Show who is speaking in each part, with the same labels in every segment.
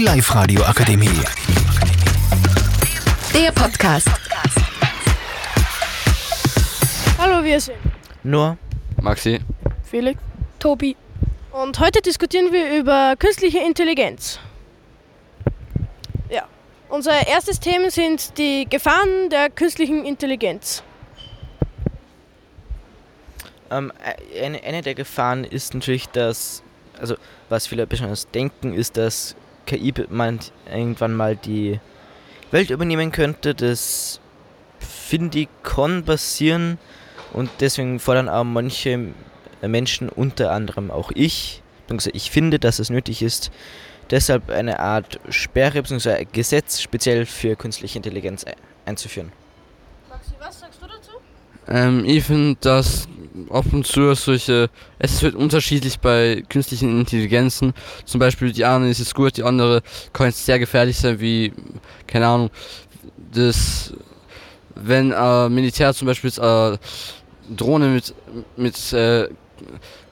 Speaker 1: Die Live-Radio Akademie.
Speaker 2: Der Podcast.
Speaker 3: Hallo, wir sind
Speaker 4: Nur
Speaker 5: Maxi.
Speaker 3: Felix.
Speaker 2: Tobi.
Speaker 3: Und heute diskutieren wir über künstliche Intelligenz. Ja. Unser erstes Thema sind die Gefahren der künstlichen Intelligenz.
Speaker 4: ähm, eine, eine der Gefahren ist natürlich, dass, also was viele besonders denken, ist, dass KI man irgendwann mal die Welt übernehmen könnte. Das finde ich kann passieren und deswegen fordern auch manche Menschen, unter anderem auch ich, beziehungsweise ich finde, dass es nötig ist, deshalb eine Art Sperre bzw. ein Gesetz speziell für künstliche Intelligenz ein- einzuführen.
Speaker 3: Maxi, was sagst du dazu?
Speaker 5: Ähm, ich finde, dass ab und zu solche, es wird unterschiedlich bei künstlichen Intelligenzen. Zum Beispiel die eine ist gut, die andere kann sehr gefährlich sein, wie, keine Ahnung, das, wenn äh, Militär zum Beispiel äh, Drohne mit, mit äh,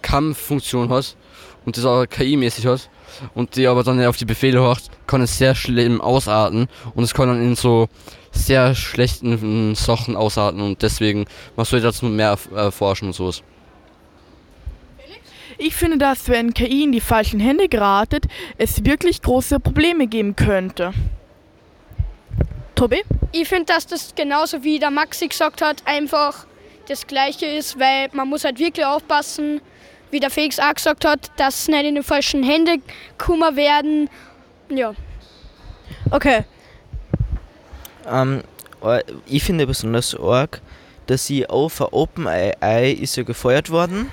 Speaker 5: Kampffunktion hat und das auch KI-mäßig hat und die aber dann auf die Befehle hört, kann es sehr schlimm ausarten und es kann dann in so sehr schlechten Sachen ausarten und deswegen man sollte dazu mehr äh, forschen und sowas.
Speaker 6: Ich finde, dass wenn KI in die falschen Hände geratet, es wirklich große Probleme geben könnte.
Speaker 3: Tobi?
Speaker 2: Ich finde, dass das genauso wie der Maxi gesagt hat, einfach das Gleiche ist, weil man muss halt wirklich aufpassen, wie der Felix auch gesagt hat, dass es nicht in die falschen Hände kommen werden. Ja.
Speaker 3: Okay.
Speaker 4: Ähm, äh, ich finde besonders arg, dass sie auf der OpenAI ist ja gefeuert worden,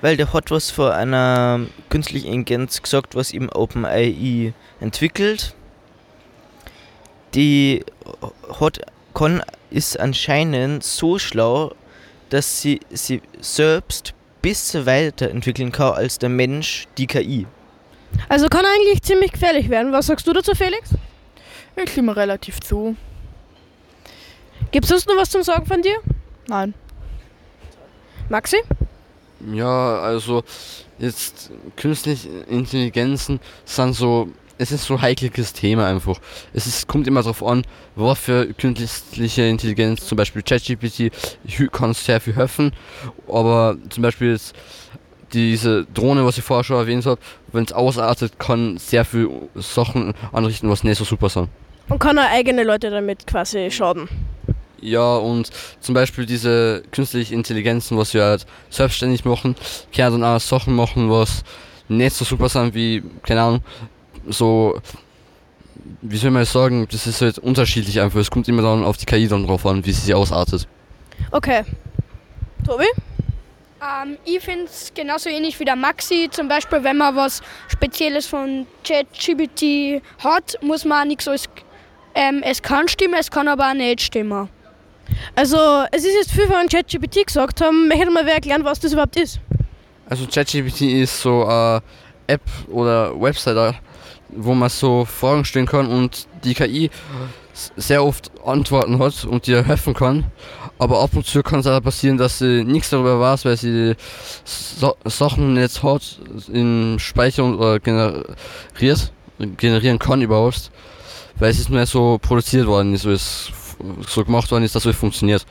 Speaker 4: weil der hat was von einer künstlichen Intelligenz gesagt, was eben OpenAI entwickelt. Die hat, kann, ist anscheinend so schlau, dass sie sie selbst besser weiterentwickeln kann als der Mensch die KI.
Speaker 3: Also kann eigentlich ziemlich gefährlich werden. Was sagst du dazu, Felix?
Speaker 6: Ich stimme relativ zu.
Speaker 3: Gibt es sonst noch was zum Sagen von dir?
Speaker 6: Nein.
Speaker 3: Maxi?
Speaker 5: Ja, also jetzt künstliche Intelligenzen sind so, es ist so ein heikles Thema einfach. Es ist, kommt immer darauf an, was für künstliche Intelligenz, zum Beispiel ChatGPT, hü- kann sehr viel helfen, aber zum Beispiel jetzt diese Drohne, was ich vorher schon erwähnt habe, wenn es ausartet, kann sehr viel Sachen anrichten, was nicht so super sind.
Speaker 3: Und kann er eigene Leute damit quasi schaden.
Speaker 5: Ja, und zum Beispiel diese künstliche Intelligenzen, was wir halt selbstständig machen, können dann auch Sachen machen, was nicht so super sind wie, keine Ahnung, so, wie soll man sagen, das ist halt unterschiedlich einfach. Es kommt immer dann auf die KI dann drauf an, wie sie sich ausartet.
Speaker 3: Okay. Tobi?
Speaker 2: Ähm, ich finde es genauso ähnlich wie der Maxi. Zum Beispiel, wenn man was Spezielles von ChatGPT hat, muss man auch nichts alles. Ähm, es kann stimmen, es kann aber auch nicht stimmen.
Speaker 3: Also, es ist jetzt viel von ChatGPT gesagt haben. Möchte mal wer erklären, was das überhaupt ist?
Speaker 5: Also ChatGPT ist so eine App oder Website, wo man so Fragen stellen kann und die KI sehr oft Antworten hat und dir helfen kann. Aber ab und zu kann es auch passieren, dass sie nichts darüber weiß, weil sie so Sachen nicht hat im Speicher oder generiert, generieren kann überhaupt. Weil es ist mehr so produziert worden ist, so, es so gemacht worden ist, dass es funktioniert.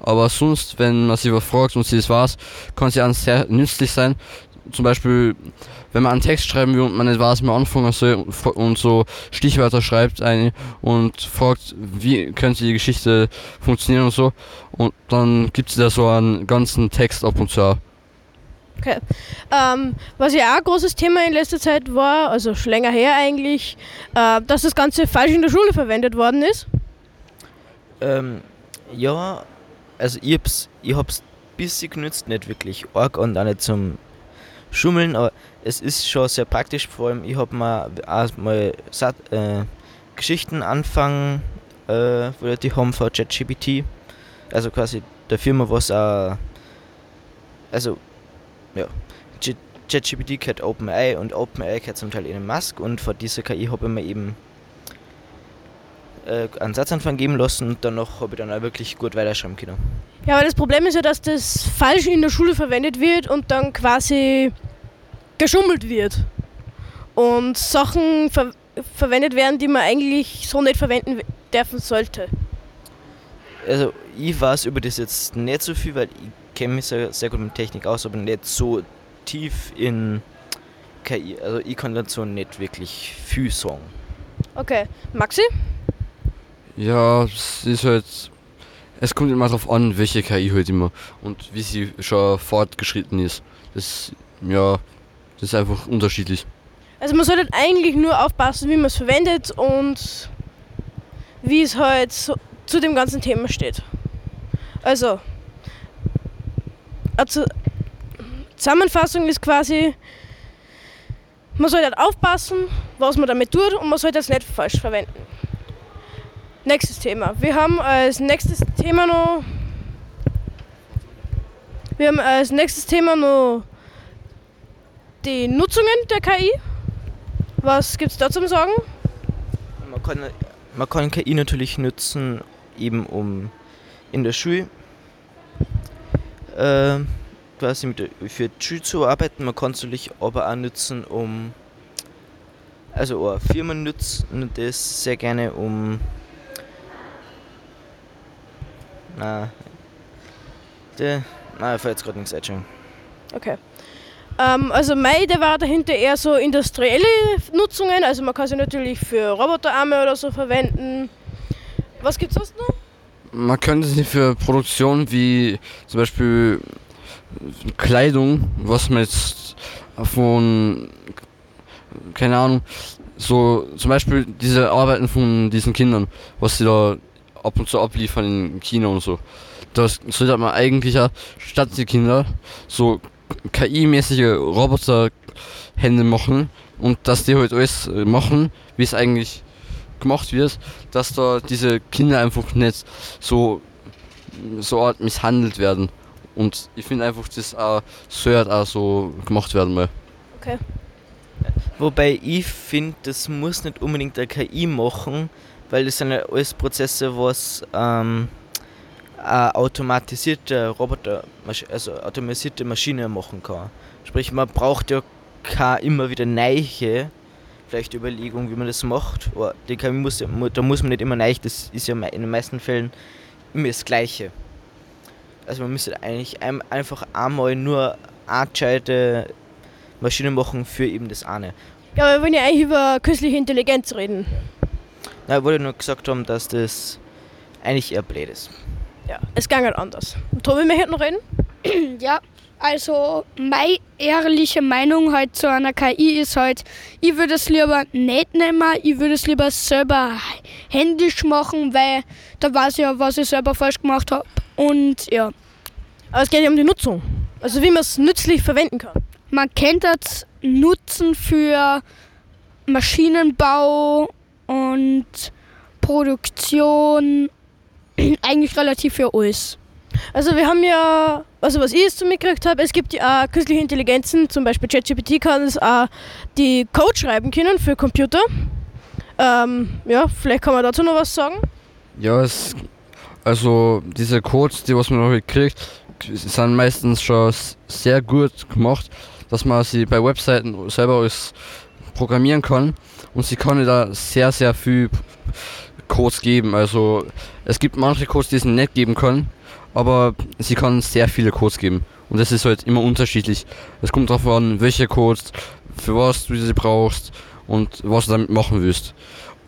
Speaker 5: Aber sonst, wenn man sie was fragt und sie es weiß, kann sie an sehr nützlich sein. Zum Beispiel, wenn man einen Text schreiben will und man nicht weiß, wie man anfangen soll und so Stichwörter schreibt ein und fragt, wie könnte die Geschichte funktionieren und so. Und dann gibt es da so einen ganzen Text ab und zu. auch.
Speaker 3: Okay. Ähm, was ja auch ein großes Thema in letzter Zeit war, also schon länger her eigentlich, äh, dass das Ganze falsch in der Schule verwendet worden ist.
Speaker 4: Ähm, ja, also ich hab's, ich hab's bisschen genützt, nicht wirklich arg und auch nicht zum Schummeln, aber es ist schon sehr praktisch, vor allem ich hab mal auch mal Sat äh, Geschichten anfangen, äh, wo die haben von ChatGPT, also quasi der Firma, was auch, also, ja, Ch- ChatGPT gehört OpenAI und OpenAI gehört zum Teil Elon Musk und von dieser KI habe ich mir eben äh, einen Satzanfang geben lassen und danach habe ich dann auch wirklich gut weiterschreiben können.
Speaker 3: Ja, aber das Problem ist ja, dass das falsch in der Schule verwendet wird und dann quasi geschummelt wird. Und Sachen ver verwendet werden, die man eigentlich so nicht verwenden dürfen sollte.
Speaker 4: Also ich weiß über das jetzt nicht so viel, weil ich kenne mich sehr, sehr gut mit Technik aus, aber nicht so tief in KI. Also ich kann dazu nicht wirklich viel sagen.
Speaker 3: Okay, Maxi?
Speaker 5: Ja, es ist halt. Es kommt immer darauf an, welche KI halt immer und wie sie schon fortgeschritten ist. Das, ja, das ist einfach unterschiedlich.
Speaker 3: Also man sollte eigentlich nur aufpassen, wie man es verwendet und wie es halt so zu dem ganzen Thema steht. Also, also Zusammenfassung ist quasi, man sollte halt aufpassen, was man damit tut und man sollte es nicht falsch verwenden. Nächstes Thema. Wir haben als nächstes Thema noch. Wir haben als nächstes Thema noch die Nutzungen der KI. Was gibt es da zum Sagen?
Speaker 4: Man kann, man kann KI natürlich nutzen, eben um in der Schule äh, quasi mit für die Schule zu arbeiten. Man kann es natürlich aber auch nutzen, um. Also, auch Firmen nutzen das sehr gerne, um. Na. Der, na, ich fällt jetzt gerade nichts ein.
Speaker 3: Okay. Ähm, also meine war dahinter eher so industrielle Nutzungen. Also man kann sie natürlich für Roboterarme oder so verwenden. Was gibt's sonst noch?
Speaker 5: Man könnte sie für Produktion wie zum Beispiel Kleidung, was man jetzt von, keine Ahnung, so zum Beispiel diese Arbeiten von diesen Kindern, was sie da ab und zu abliefern in China und so. Das sollte man eigentlich ja statt die Kinder so KI-mäßige Roboterhände machen und dass die halt alles äh, machen, wie es eigentlich gemacht wird, dass da diese Kinder einfach nicht so so Art misshandelt werden. Und ich finde einfach, das auch, auch so gemacht werden mal.
Speaker 3: Okay.
Speaker 4: Wobei ich finde, das muss nicht unbedingt der KI machen, weil das sind ja alles Prozesse, was ähm, automatisierte Roboter, also automatisierte Maschine machen kann. Sprich, man braucht ja keine immer wieder neue vielleicht Überlegung, wie man das macht. Aber die KI muss, da muss man nicht immer neu, das ist ja in den meisten Fällen immer das Gleiche. Also man müsste eigentlich ein, einfach einmal nur eine gescheite Maschine machen für eben das eine.
Speaker 3: Ja, aber wir wollen ja eigentlich über künstliche Intelligenz reden.
Speaker 4: Na, ich wollte nur gesagt haben, dass das eigentlich eher blöd ist.
Speaker 3: Ja, es ging halt anders. Tobi, möchte noch reden?
Speaker 2: Ja, also meine ehrliche Meinung halt zu einer KI ist halt, ich würde es lieber nicht nehmen, ich würde es lieber selber händisch machen, weil da weiß ich ja, was ich selber falsch gemacht habe. Und ja,
Speaker 3: Aber es geht ja um die Nutzung. Also wie man es nützlich verwenden kann.
Speaker 2: man kennt das Nutzen für Maschinenbau und Produktion eigentlich relativ für alles.
Speaker 3: Also wir haben ja, also was ich jetzt so mitgekriegt habe, es gibt ja auch künstliche Intelligenzen, zum Beispiel ChatGPT kann es auch die Code schreiben können für Computer. Ähm, ja, vielleicht kann man dazu noch was sagen.
Speaker 5: Ja, es, also diese Codes, die was man noch kriegt, sind meistens schon sehr gut gemacht, dass man sie bei Webseiten selber alles programmieren kann und sie kann da sehr, sehr viel Codes geben. Also es gibt manche Codes, die sie nicht geben kann, aber sie kann sehr viele Codes geben. Und das ist halt immer unterschiedlich. Es kommt darauf an, welche Codes, für was du sie brauchst und was du damit machen willst.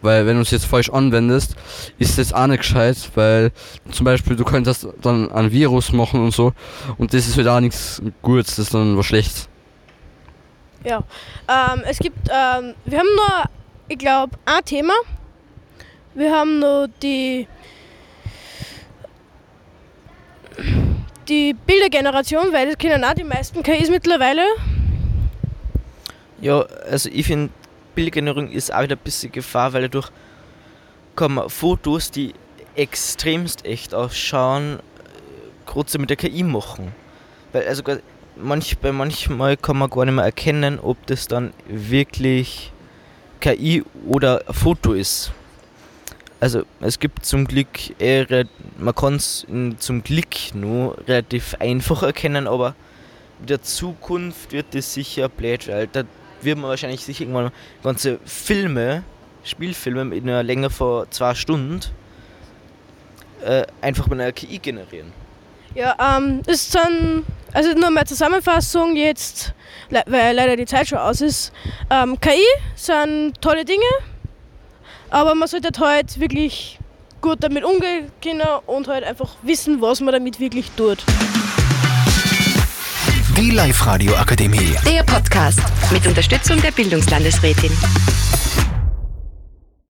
Speaker 5: Weil wenn du es jetzt falsch anwendest, ist das auch nicht gescheit, weil zum Beispiel du könntest dann ein Virus machen und so und das ist halt auch nichts Gutes, das ist dann was Schlechtes.
Speaker 3: Ja. Ähm, es gibt, ähm, wir haben nur, ich glaube, ein Thema. Wir haben nur die die Bildergeneration, weil das kennen auch die meisten KIs mittlerweile.
Speaker 4: Ja, also ich finde, Bildgenerierung ist auch wieder ein bisschen Gefahr, weil dadurch kann man Fotos, die extremst echt ausschauen, kurz mit der KI machen. Weil also manch, bei manchmal kann man gar nicht mehr erkennen, ob das dann wirklich KI oder Foto ist. Also es gibt zum Glück eher, man kann es zum Glück nur relativ einfach erkennen, aber in der Zukunft wird das sicher blöd, weil da wird man wahrscheinlich sich irgendwann ganze Filme Spielfilme in einer Länge von zwei Stunden äh, einfach mit einer KI generieren.
Speaker 3: Ja, ähm, ist dann, also nur mal Zusammenfassung jetzt, weil leider die Zeit schon aus ist. Ähm, KI sind tolle Dinge, aber man sollte halt wirklich gut damit umgehen können und halt einfach wissen, was man damit wirklich tut.
Speaker 1: Die Live-Radio Akademie.
Speaker 7: Der Podcast mit Unterstützung der Bildungslandesrätin.